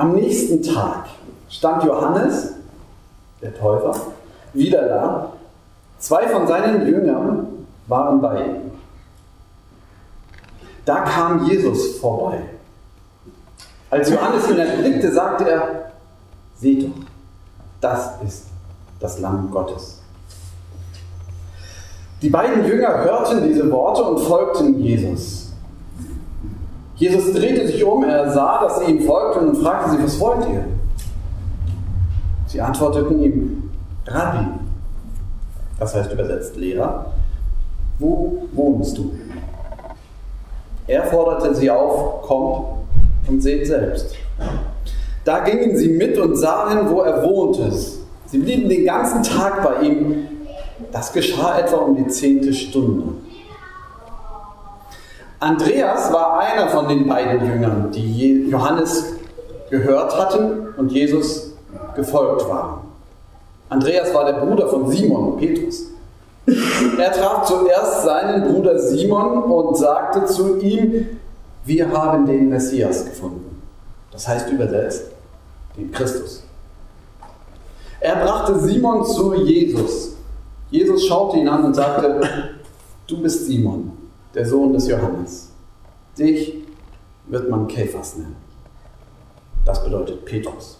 Am nächsten Tag stand Johannes, der Täufer, wieder da. Zwei von seinen Jüngern waren bei ihm. Da kam Jesus vorbei. Als Johannes ihn erblickte, sagte er, seht doch, das ist das Lamm Gottes. Die beiden Jünger hörten diese Worte und folgten Jesus. Jesus drehte sich um, er sah, dass sie ihm folgten und fragte sie, was wollt ihr? Sie antworteten ihm, Rabbi, das heißt übersetzt Lehrer, wo wohnst du? Er forderte sie auf, kommt und seht selbst. Da gingen sie mit und sahen, wo er wohnte. Sie blieben den ganzen Tag bei ihm. Das geschah etwa um die zehnte Stunde. Andreas war einer von den beiden Jüngern, die Johannes gehört hatten und Jesus gefolgt waren. Andreas war der Bruder von Simon, Petrus. Er traf zuerst seinen Bruder Simon und sagte zu ihm, wir haben den Messias gefunden. Das heißt übersetzt, den Christus. Er brachte Simon zu Jesus. Jesus schaute ihn an und sagte, du bist Simon, der Sohn des Johannes. Dich wird man Käfers nennen. Das bedeutet Petrus.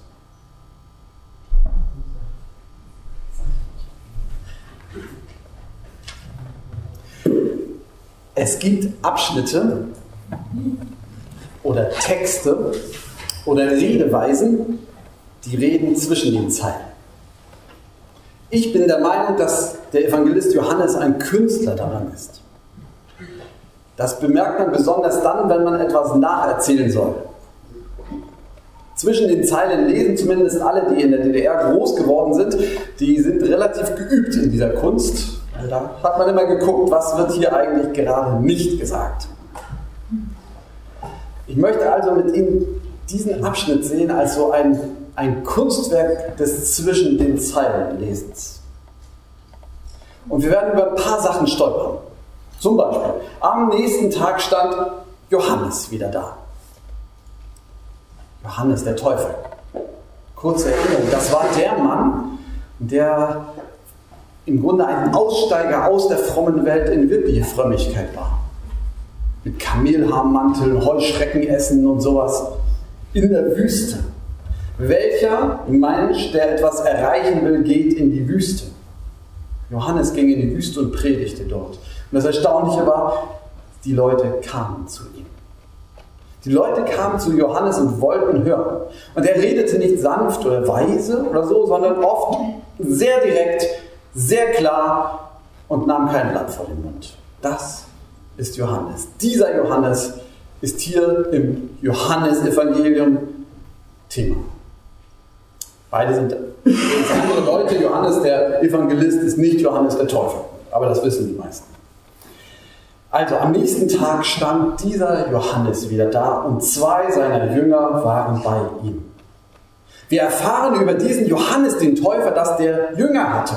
Es gibt Abschnitte oder Texte oder Redeweisen, die reden zwischen den Zeilen. Ich bin der Meinung, dass der Evangelist Johannes ein Künstler daran ist. Das bemerkt man besonders dann, wenn man etwas nacherzählen soll. Zwischen den Zeilen lesen zumindest alle, die in der DDR groß geworden sind, die sind relativ geübt in dieser Kunst da hat man immer geguckt, was wird hier eigentlich gerade nicht gesagt. Ich möchte also mit Ihnen diesen Abschnitt sehen als so ein, ein Kunstwerk des zwischen den Zeilen Lesens. Und wir werden über ein paar Sachen stolpern. Zum Beispiel, am nächsten Tag stand Johannes wieder da. Johannes der Teufel. Kurze Erinnerung, das war der Mann, der im Grunde ein Aussteiger aus der frommen Welt in wirkliche Frömmigkeit war. Mit Kamelhaarmanteln, Heuschrecken essen und sowas in der Wüste. Welcher Mensch, der etwas erreichen will, geht in die Wüste? Johannes ging in die Wüste und predigte dort. Und das Erstaunliche war, die Leute kamen zu ihm. Die Leute kamen zu Johannes und wollten hören. Und er redete nicht sanft oder weise oder so, sondern oft sehr direkt sehr klar und nahm kein Blatt vor den Mund. Das ist Johannes. Dieser Johannes ist hier im Johannesevangelium Thema. Beide sind andere Leute. Johannes der Evangelist ist nicht Johannes der Täufer. Aber das wissen die meisten. Also am nächsten Tag stand dieser Johannes wieder da und zwei seiner Jünger waren bei ihm. Wir erfahren über diesen Johannes den Täufer, dass der Jünger hatte.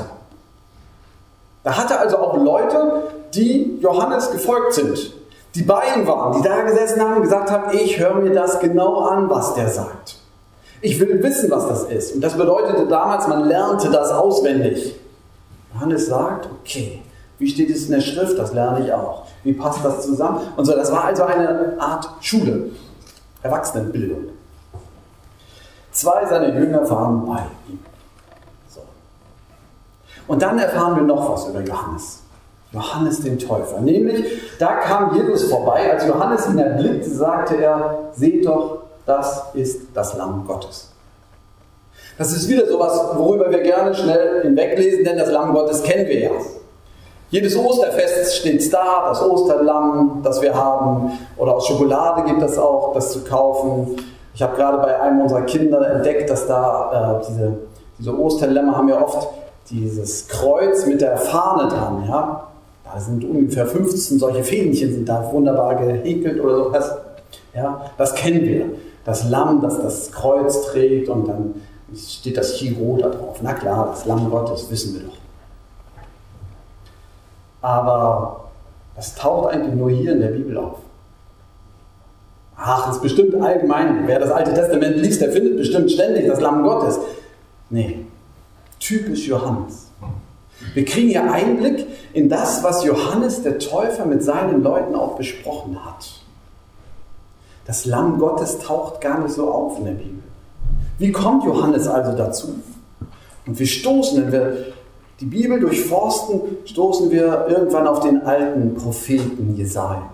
Da hatte also auch Leute, die Johannes gefolgt sind, die bei ihm waren, die da gesessen haben und gesagt haben, ich höre mir das genau an, was der sagt. Ich will wissen, was das ist. Und das bedeutete damals, man lernte das auswendig. Johannes sagt, okay, wie steht es in der Schrift? Das lerne ich auch. Wie passt das zusammen? Und so, das war also eine Art Schule, Erwachsenenbildung. Zwei seiner Jünger waren bei ihm. Und dann erfahren wir noch was über Johannes. Johannes den Täufer. Nämlich, da kam Jesus vorbei. Als Johannes ihn erblickte, sagte er, seht doch, das ist das Lamm Gottes. Das ist wieder sowas, worüber wir gerne schnell hinweglesen, denn das Lamm Gottes kennen wir ja. Jedes Osterfest steht da, das Osterlamm, das wir haben. Oder aus Schokolade gibt es auch, das zu kaufen. Ich habe gerade bei einem unserer Kinder entdeckt, dass da äh, diese, diese Osterlämmer haben ja oft dieses Kreuz mit der Fahne dran, ja. Da sind ungefähr 15 solche Fähnchen, sind da wunderbar gehäkelt oder sowas. Ja, das kennen wir. Das Lamm, das das Kreuz trägt und dann steht das Chiro da drauf. Na klar, das Lamm Gottes, wissen wir doch. Aber das taucht eigentlich nur hier in der Bibel auf. Ach, das ist bestimmt allgemein. Wer das Alte Testament liest, der findet bestimmt ständig das Lamm Gottes. Nee, typisch Johannes. Wir kriegen hier Einblick in das, was Johannes der Täufer mit seinen Leuten auch besprochen hat. Das Lamm Gottes taucht gar nicht so auf in der Bibel. Wie kommt Johannes also dazu? Und wir stoßen, wenn wir die Bibel durchforsten, stoßen wir irgendwann auf den alten Propheten Jesaja,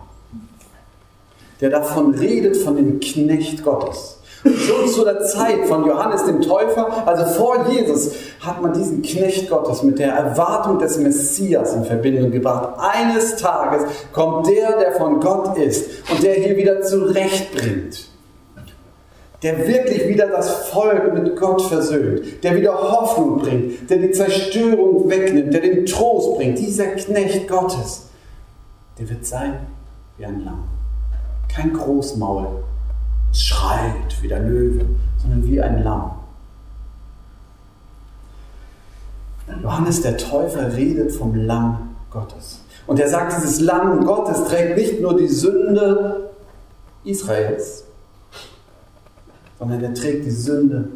der davon redet, von dem Knecht Gottes. Schon zu der Zeit von Johannes dem Täufer, also vor Jesus, hat man diesen Knecht Gottes mit der Erwartung des Messias in Verbindung gebracht. Eines Tages kommt der, der von Gott ist und der hier wieder zurechtbringt der wirklich wieder das Volk mit Gott versöhnt, der wieder Hoffnung bringt, der die Zerstörung wegnimmt, der den Trost bringt, dieser Knecht Gottes, der wird sein wie ein Lamm. Kein Großmaul, das schreit wie der Löwe, sondern wie ein Lamm. Johannes der Täufer redet vom Lamm Gottes. Und er sagt, dieses Lamm Gottes trägt nicht nur die Sünde Israels, sondern er trägt die Sünde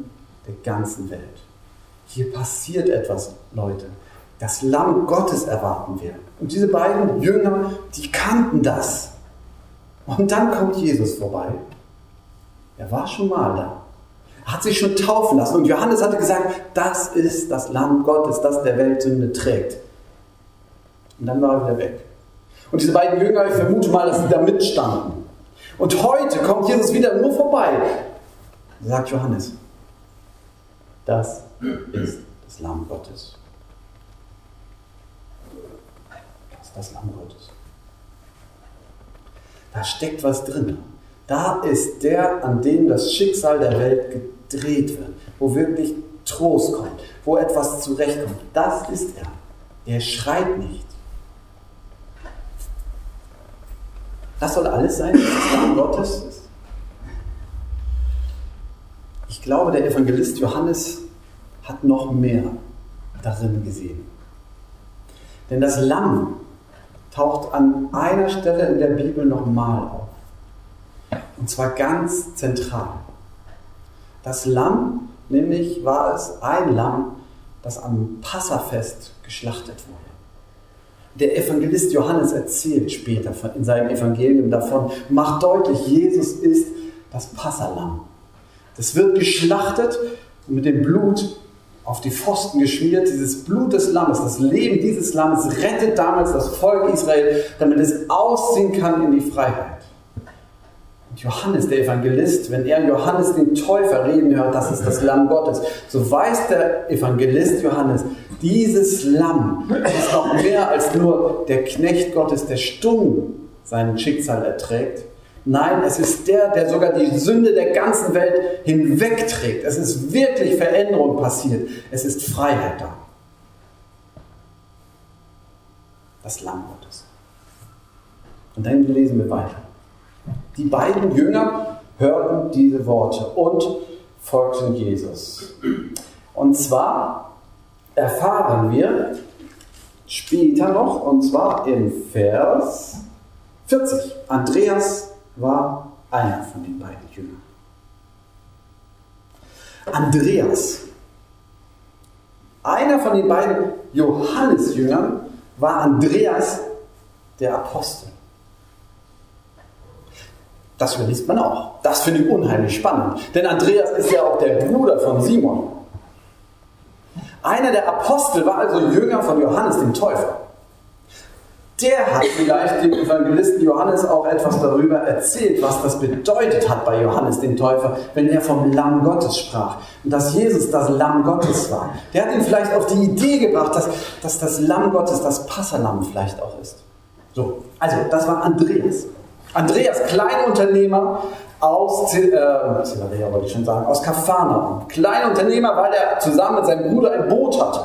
der ganzen Welt. Hier passiert etwas, Leute. Das Lamm Gottes erwarten wir. Und diese beiden Jünger, die kannten das. Und dann kommt Jesus vorbei. Er war schon mal da. Er hat sich schon taufen lassen. Und Johannes hatte gesagt, das ist das Lamm Gottes, das der Welt Sünde trägt. Und dann war er wieder weg. Und diese beiden Jünger, ich vermute mal, dass sie da mitstanden. Und heute kommt Jesus wieder nur vorbei sagt Johannes, das ist das Lamm Gottes. Das ist das Lamm Gottes. Da steckt was drin. Da ist der, an dem das Schicksal der Welt gedreht wird, wo wirklich Trost kommt, wo etwas zurechtkommt. Das ist er. Er schreit nicht. Das soll alles sein, was das Lamm Gottes ist. Ich glaube, der Evangelist Johannes hat noch mehr darin gesehen. Denn das Lamm taucht an einer Stelle in der Bibel nochmal auf. Und zwar ganz zentral. Das Lamm, nämlich war es ein Lamm, das am Passafest geschlachtet wurde. Der Evangelist Johannes erzählt später in seinem Evangelium davon, macht deutlich, Jesus ist das Passalam. Das wird geschlachtet und mit dem Blut auf die Pfosten geschmiert. Dieses Blut des Lammes, das Leben dieses Lammes rettet damals das Volk Israel, damit es ausziehen kann in die Freiheit. Und Johannes, der Evangelist, wenn er Johannes den Täufer reden hört, das ist das Lamm Gottes, so weiß der Evangelist Johannes, dieses Lamm ist noch mehr als nur der Knecht Gottes, der stumm sein Schicksal erträgt, Nein, es ist der, der sogar die Sünde der ganzen Welt hinwegträgt. Es ist wirklich Veränderung passiert. Es ist Freiheit da. Das Lamm Gottes. Und dann lesen wir weiter. Die beiden Jünger hörten diese Worte und folgten Jesus. Und zwar erfahren wir später noch, und zwar in Vers 40. Andreas war einer von den beiden Jüngern. Andreas, einer von den beiden Johannes-Jüngern, war Andreas der Apostel. Das liest man auch. Das finde ich unheimlich spannend. Denn Andreas ist ja auch der Bruder von Simon. Einer der Apostel war also Jünger von Johannes dem Täufer der hat vielleicht dem Evangelisten Johannes auch etwas darüber erzählt, was das bedeutet hat bei Johannes dem Täufer, wenn er vom Lamm Gottes sprach und dass Jesus das Lamm Gottes war. Der hat ihn vielleicht auf die Idee gebracht, dass, dass das Lamm Gottes das Passerlamm vielleicht auch ist. So, also das war Andreas. Andreas, Kleinunternehmer aus äh, wollte ich schon sagen, aus Kafana. Kleinunternehmer, weil er zusammen mit seinem Bruder ein Boot hatte.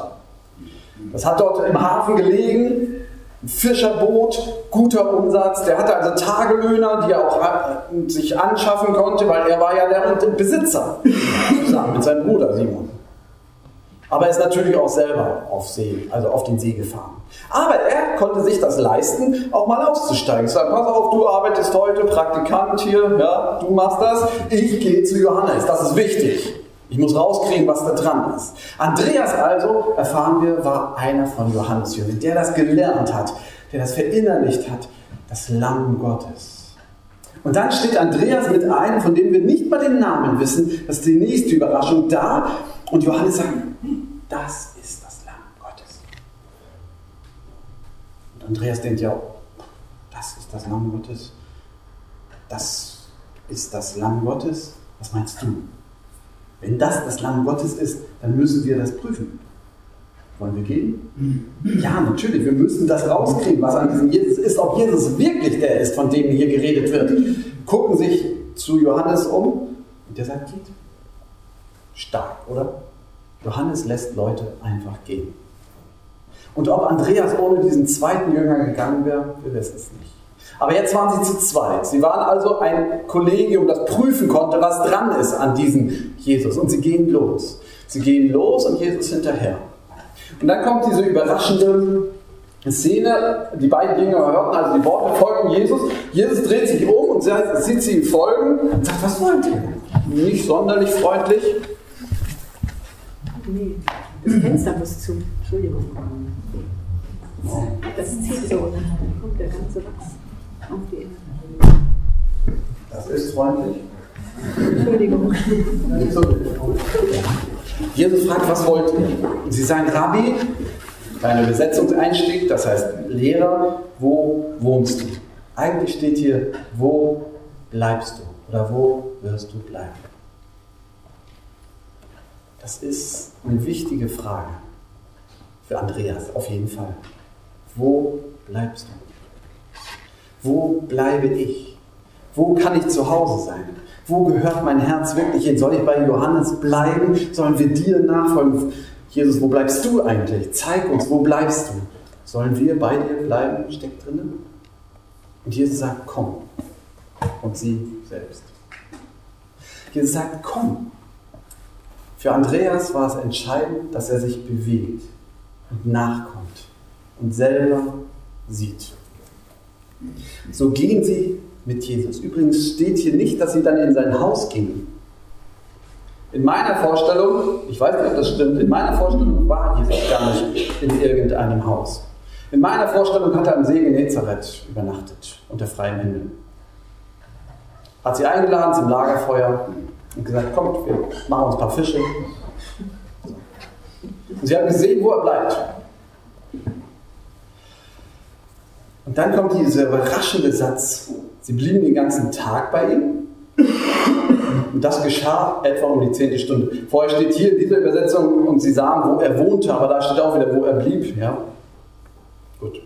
Das hat dort im Hafen gelegen Fischerboot, guter Umsatz. Der hatte also Tagelöhner, die er auch äh, sich anschaffen konnte, weil er war ja der Besitzer, zusammen mit seinem Bruder Simon. Aber er ist natürlich auch selber auf See, also auf den See gefahren. Aber er konnte sich das leisten, auch mal auszusteigen. Sagen, pass auf, du arbeitest heute Praktikant hier, ja, du machst das, ich gehe zu Johannes, das ist wichtig. Ich muss rauskriegen, was da dran ist. Andreas also, erfahren wir, war einer von Johannes Jünger, der das gelernt hat, der das verinnerlicht hat, das Lamm Gottes. Und dann steht Andreas mit einem, von dem wir nicht mal den Namen wissen, das ist die nächste Überraschung da. Und Johannes sagt, das ist das Lamm Gottes. Und Andreas denkt ja, das ist das Lamm Gottes. Das ist das Lamm Gottes. Was meinst du? Wenn das das Lamm Gottes ist, dann müssen wir das prüfen. Wollen wir gehen? Ja, natürlich. Wir müssen das rauskriegen, was an diesem Jesus ist. Ob Jesus wirklich der ist, von dem hier geredet wird. Gucken sich zu Johannes um und der sagt, geht. Stark, oder? Johannes lässt Leute einfach gehen. Und ob Andreas ohne diesen zweiten Jünger gegangen wäre, wir wissen es nicht. Aber jetzt waren sie zu zweit. Sie waren also ein Kollegium, das prüfen konnte, was dran ist an diesem Jesus. Und sie gehen los. Sie gehen los und Jesus hinterher. Und dann kommt diese überraschende Szene. Die beiden Jünger hörten also die Worte, folgen Jesus. Jesus dreht sich um und sieht sie ihm folgen und sagt, was wollt ihr? Nicht sonderlich freundlich. Nee, das Fenster muss zu. Entschuldigung. Das zieht so dann kommt der ganze Wachs auf die Erde. Das ist freundlich. Entschuldigung. Jesus fragt, was wollt ihr? Sie sagen, Rabbi, ein Übersetzungseinstieg, das heißt Lehrer, wo wohnst du? Eigentlich steht hier, wo bleibst du? Oder wo wirst du bleiben? Das ist eine wichtige Frage für Andreas, auf jeden Fall. Wo bleibst du? Wo bleibe ich? Wo kann ich zu Hause sein? Wo gehört mein Herz wirklich hin? Soll ich bei Johannes bleiben? Sollen wir dir nachfolgen? Jesus, wo bleibst du eigentlich? Zeig uns, wo bleibst du? Sollen wir bei dir bleiben? Steckt drinnen. Und Jesus sagt, komm. Und sie selbst. Jesus sagt, komm. Für Andreas war es entscheidend, dass er sich bewegt und nachkommt und selber sieht. So gehen sie mit Jesus. Übrigens steht hier nicht, dass sie dann in sein Haus gingen. In meiner Vorstellung, ich weiß nicht, ob das stimmt, in meiner Vorstellung war Jesus gar nicht in irgendeinem Haus. In meiner Vorstellung hat er am See Genezareth übernachtet, unter freiem Himmel. Hat sie eingeladen zum Lagerfeuer und gesagt, kommt, wir machen uns ein paar Fische. Und sie haben gesehen, wo er bleibt. Und dann kommt dieser überraschende Satz, sie blieben den ganzen Tag bei ihm. Und das geschah etwa um die zehnte Stunde. Vorher steht hier in dieser Übersetzung, und sie sahen, wo er wohnte, aber da steht auch wieder, wo er blieb. Ja? Gut.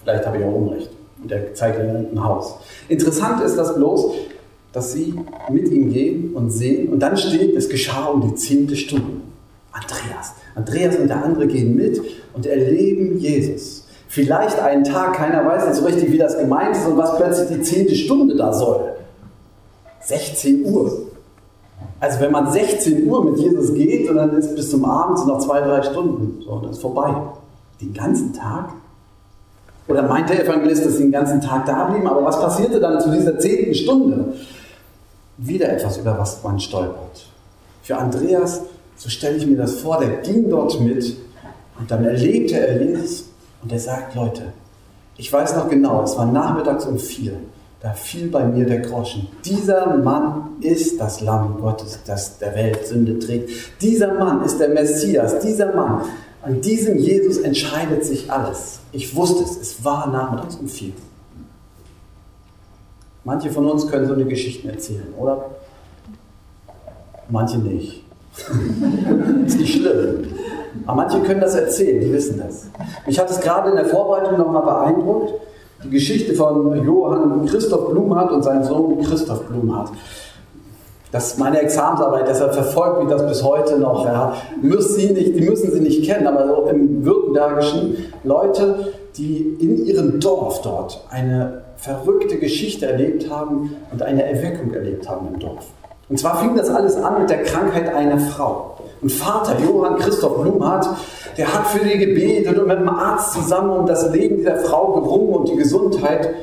Vielleicht habe ich auch Unrecht. Und er zeigt ihnen ein Haus. Interessant ist das bloß, dass sie mit ihm gehen und sehen. Und dann steht, es geschah um die zehnte Stunde. Andreas. Andreas und der andere gehen mit und erleben Jesus. Vielleicht einen Tag, keiner weiß nicht so richtig, wie das gemeint ist und was plötzlich die zehnte Stunde da soll. 16 Uhr. Also wenn man 16 Uhr mit Jesus geht und dann ist bis zum Abend noch zwei, drei Stunden, so, das ist vorbei. Den ganzen Tag? Oder meint der Evangelist, dass sie den ganzen Tag da blieben? Aber was passierte dann zu dieser zehnten Stunde? Wieder etwas, über was man stolpert. Für Andreas, so stelle ich mir das vor, der ging dort mit und dann erlebte er Jesus und er sagt, Leute, ich weiß noch genau, es war nachmittags um vier. Da fiel bei mir der Groschen. Dieser Mann ist das Lamm Gottes, das der Welt Sünde trägt. Dieser Mann ist der Messias. Dieser Mann, an diesem Jesus entscheidet sich alles. Ich wusste es, es war nachmittags um vier. Manche von uns können so eine Geschichte erzählen, oder? Manche nicht. ist nicht schlimm. Aber manche können das erzählen, die wissen das. Mich hat es gerade in der Vorbereitung nochmal beeindruckt, die Geschichte von Johann Christoph Blumhardt und seinem Sohn Christoph Blumhardt. Das ist meine Examensarbeit, deshalb verfolgt mich das bis heute noch. Ja. Müssen Sie nicht, die müssen Sie nicht kennen, aber so im Württembergischen Leute, die in ihrem Dorf dort eine verrückte Geschichte erlebt haben und eine Erweckung erlebt haben im Dorf. Und zwar fing das alles an mit der Krankheit einer Frau. Und Vater Johann Christoph Blumhardt, der hat für die gebetet und mit dem Arzt zusammen um das Leben dieser Frau gerungen und die Gesundheit.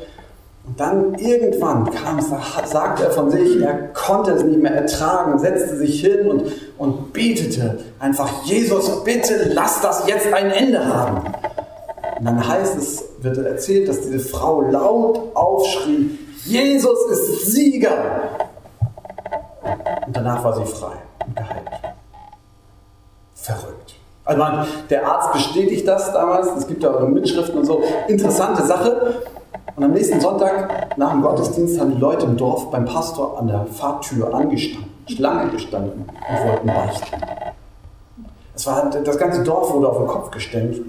Und dann irgendwann kam, sagt er von sich, er konnte es nicht mehr ertragen, setzte sich hin und, und betete einfach, Jesus, bitte lass das jetzt ein Ende haben. Und dann heißt es, wird erzählt, dass diese Frau laut aufschrie, Jesus ist Sieger. Und danach war sie frei und geheilt. Verrückt. Also man, der Arzt bestätigt das damals, es gibt da Mitschriften und so. Interessante Sache. Und am nächsten Sonntag nach dem Gottesdienst haben die Leute im Dorf beim Pastor an der Fahrtür angestanden, Schlange gestanden und wollten beichten. Das, war, das ganze Dorf wurde auf den Kopf gestellt.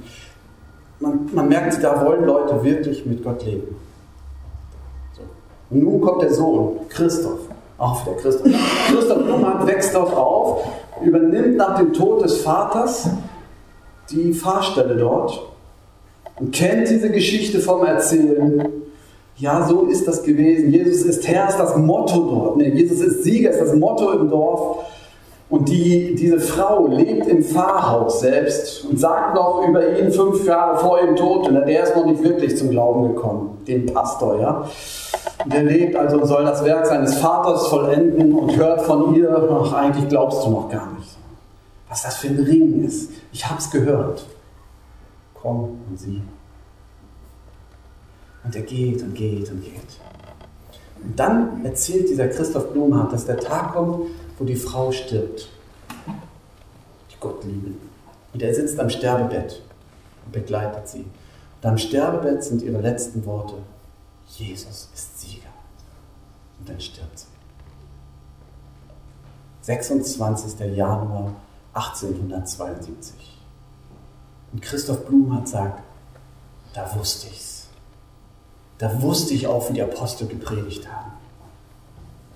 Man, man merkte, da wollen Leute wirklich mit Gott leben. So. Und nun kommt der Sohn, Christoph. Auch der Christoph. Christoph Blumann wächst dort auf, übernimmt nach dem Tod des Vaters die Fahrstelle dort und kennt diese Geschichte vom Erzählen. Ja, so ist das gewesen. Jesus ist Herr, ist das Motto dort. Nee, Jesus ist Sieger, ist das Motto im Dorf. Und die, diese Frau lebt im Pfarrhaus selbst und sagt noch über ihn fünf Jahre vor ihrem Tod, und der ist noch nicht wirklich zum Glauben gekommen, den Pastor, ja. Der lebt also und soll das Werk seines Vaters vollenden und hört von ihr, ach, eigentlich glaubst du noch gar nicht. Was das für ein Ring ist. Ich hab's gehört komm und sieh. Und er geht und geht und geht. Und dann erzählt dieser Christoph Blumhardt, dass der Tag kommt, wo die Frau stirbt. Die Gott lieben. Und er sitzt am Sterbebett und begleitet sie. Und am Sterbebett sind ihre letzten Worte: Jesus ist Sieger. Und dann stirbt sie. 26. Januar 1872. Und Christoph Blumhardt sagt, da wusste ich's. Da wusste ich auch, wie die Apostel gepredigt haben.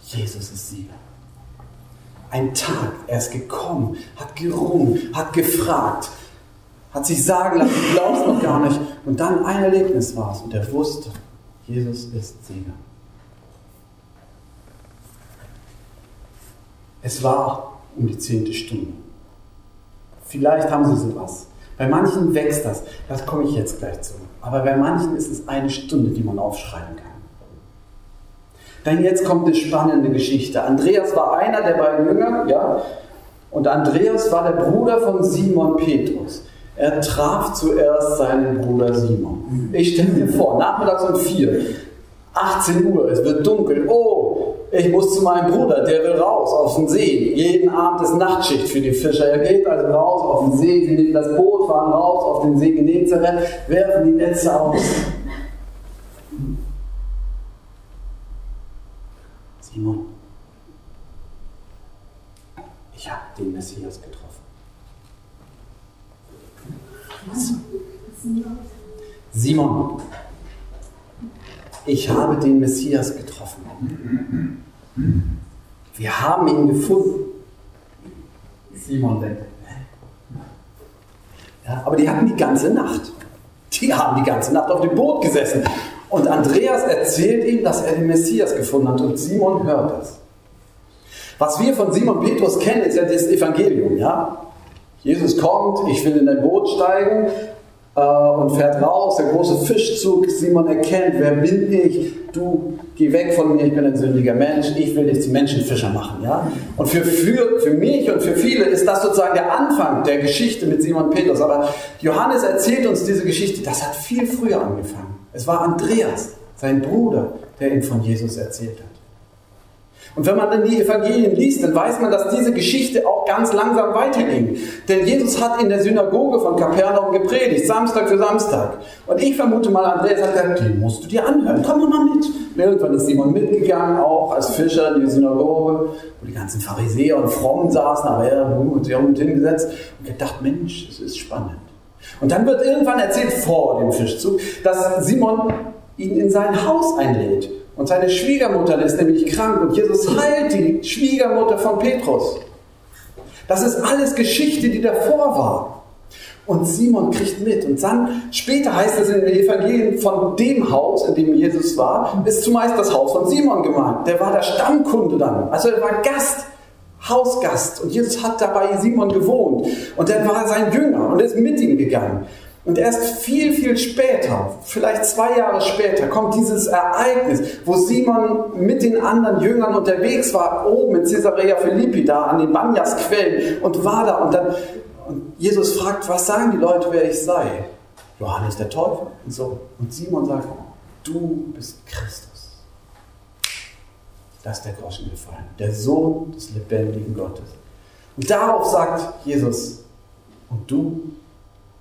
Jesus ist Sieger. Ein Tag, er ist gekommen, hat gerungen, hat gefragt, hat sich sagen lassen, du glaubst noch gar nicht. Und dann ein Erlebnis war es und er wusste, Jesus ist Sieger. Es war um die zehnte Stunde. Vielleicht haben Sie sowas. Bei manchen wächst das. Das komme ich jetzt gleich zu. Aber bei manchen ist es eine Stunde, die man aufschreiben kann. Denn jetzt kommt eine spannende Geschichte. Andreas war einer der beiden Jünger, ja, und Andreas war der Bruder von Simon Petrus. Er traf zuerst seinen Bruder Simon. Ich stelle mir vor, nachmittags um vier, 18 Uhr, es wird dunkel. Oh, ich muss zu meinem Bruder, der will raus auf den See. Jeden Abend ist Nachtschicht für die Fischer. Er geht also raus auf den See, sie nehmen das Boot, fahren raus auf den See Genezareth, werfen die Netze aus. Simon, ich habe den Messias getroffen. Was? Simon, ich habe den Messias getroffen. Wir haben ihn gefunden. Simon denkt. Ja, aber die hatten die ganze Nacht. Die haben die ganze Nacht auf dem Boot gesessen. Und Andreas erzählt ihm, dass er den Messias gefunden hat. Und Simon hört das. Was wir von Simon Petrus kennen, ist ja das Evangelium. Ja? Jesus kommt, ich will in dein Boot steigen, äh, und fährt raus. Der große Fischzug, Simon erkennt, wer bin ich? Du, geh weg von mir, ich bin ein sündiger Mensch, ich will dich zum Menschenfischer machen. Ja? Und für, für, für mich und für viele ist das sozusagen der Anfang der Geschichte mit Simon Petrus. Aber Johannes erzählt uns diese Geschichte, das hat viel früher angefangen. Es war Andreas, sein Bruder, der ihn von Jesus erzählt hat. Und wenn man dann die Evangelien liest, dann weiß man, dass diese Geschichte auch ganz langsam weiterging. Denn Jesus hat in der Synagoge von Kapernaum gepredigt, Samstag für Samstag. Und ich vermute mal, Andreas hat gesagt, den musst du dir anhören, komm doch mal mit. Und irgendwann ist Simon mitgegangen, auch als Fischer in die Synagoge, wo die ganzen Pharisäer und Frommen saßen, aber er hat sich mit hingesetzt und gedacht, Mensch, es ist spannend. Und dann wird irgendwann erzählt, vor dem Fischzug, dass Simon ihn in sein Haus einlädt. Und seine Schwiegermutter ist nämlich krank und Jesus heilt die Schwiegermutter von Petrus. Das ist alles Geschichte, die davor war. Und Simon kriegt mit. Und dann, später heißt es in den Evangelien, von dem Haus, in dem Jesus war, ist zumeist das Haus von Simon gemeint. Der war der Stammkunde dann. Also er war Gast, Hausgast. Und Jesus hat dabei Simon gewohnt. Und er war sein Jünger und ist mit ihm gegangen. Und erst viel, viel später, vielleicht zwei Jahre später, kommt dieses Ereignis, wo Simon mit den anderen Jüngern unterwegs war, oben in Caesarea Philippi, da an den Banyas-Quellen und war da. Und dann und Jesus fragt, was sagen die Leute, wer ich sei? Johannes der Täufer und so. Und Simon sagt, du bist Christus. Da ist der Groschen gefallen. Der Sohn des lebendigen Gottes. Und darauf sagt Jesus, und du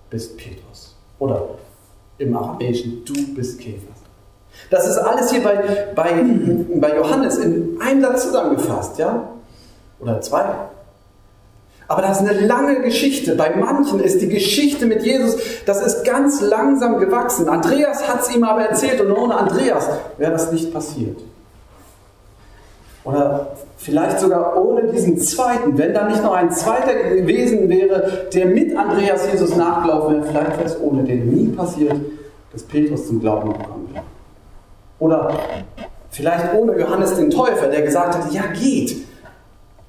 bist Petrus. Oder im Aramäischen, du bist Käfer. Das ist alles hier bei, bei, bei Johannes in einem Satz zusammengefasst, ja? Oder zwei. Aber das ist eine lange Geschichte. Bei manchen ist die Geschichte mit Jesus, das ist ganz langsam gewachsen. Andreas hat es ihm aber erzählt und ohne Andreas wäre das nicht passiert. Oder vielleicht sogar ohne diesen zweiten, wenn da nicht noch ein zweiter gewesen wäre, der mit Andreas Jesus nachgelaufen wäre, vielleicht wäre es ohne den nie passiert, dass Petrus zum Glauben gekommen wäre. Oder vielleicht ohne Johannes den Täufer, der gesagt hat, ja geht,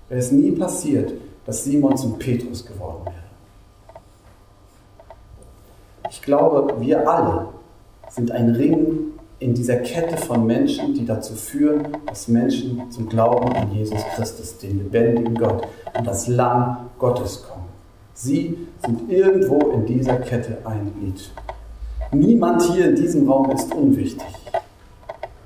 wäre es nie passiert, dass Simon zum Petrus geworden wäre. Ich glaube, wir alle sind ein Ring in dieser Kette von Menschen, die dazu führen, dass Menschen zum Glauben an Jesus Christus, den lebendigen Gott, und das Lamm Gottes kommen. Sie sind irgendwo in dieser Kette ein Glied. Niemand hier in diesem Raum ist unwichtig.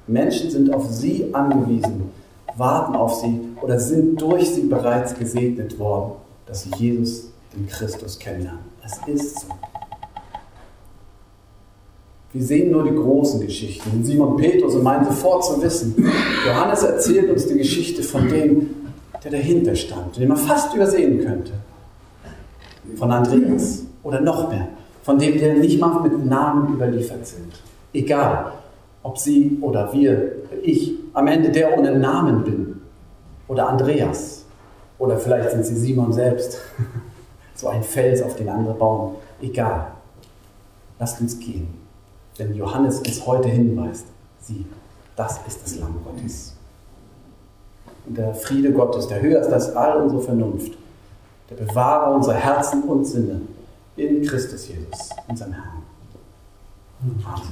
Menschen sind auf sie angewiesen, warten auf sie oder sind durch sie bereits gesegnet worden, dass sie Jesus, den Christus, kennenlernen. Es ist so. Wir sehen nur die großen Geschichten. Simon Petrus und meinen sofort zu wissen. Johannes erzählt uns die Geschichte von dem, der dahinter stand, den man fast übersehen könnte. Von Andreas oder noch mehr. Von dem, der nicht mal mit Namen überliefert sind. Egal, ob sie oder wir, ich, am Ende der ohne Namen bin. Oder Andreas. Oder vielleicht sind sie Simon selbst. so ein Fels, auf den andere bauen. Egal. Lasst uns gehen. Denn Johannes uns heute hinweist, sieh, das ist das Lamm Gottes. Und der Friede Gottes, der höher ist als all unsere Vernunft, der bewahre unsere Herzen und Sinne in Christus Jesus, unserem Herrn.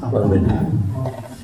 Amen.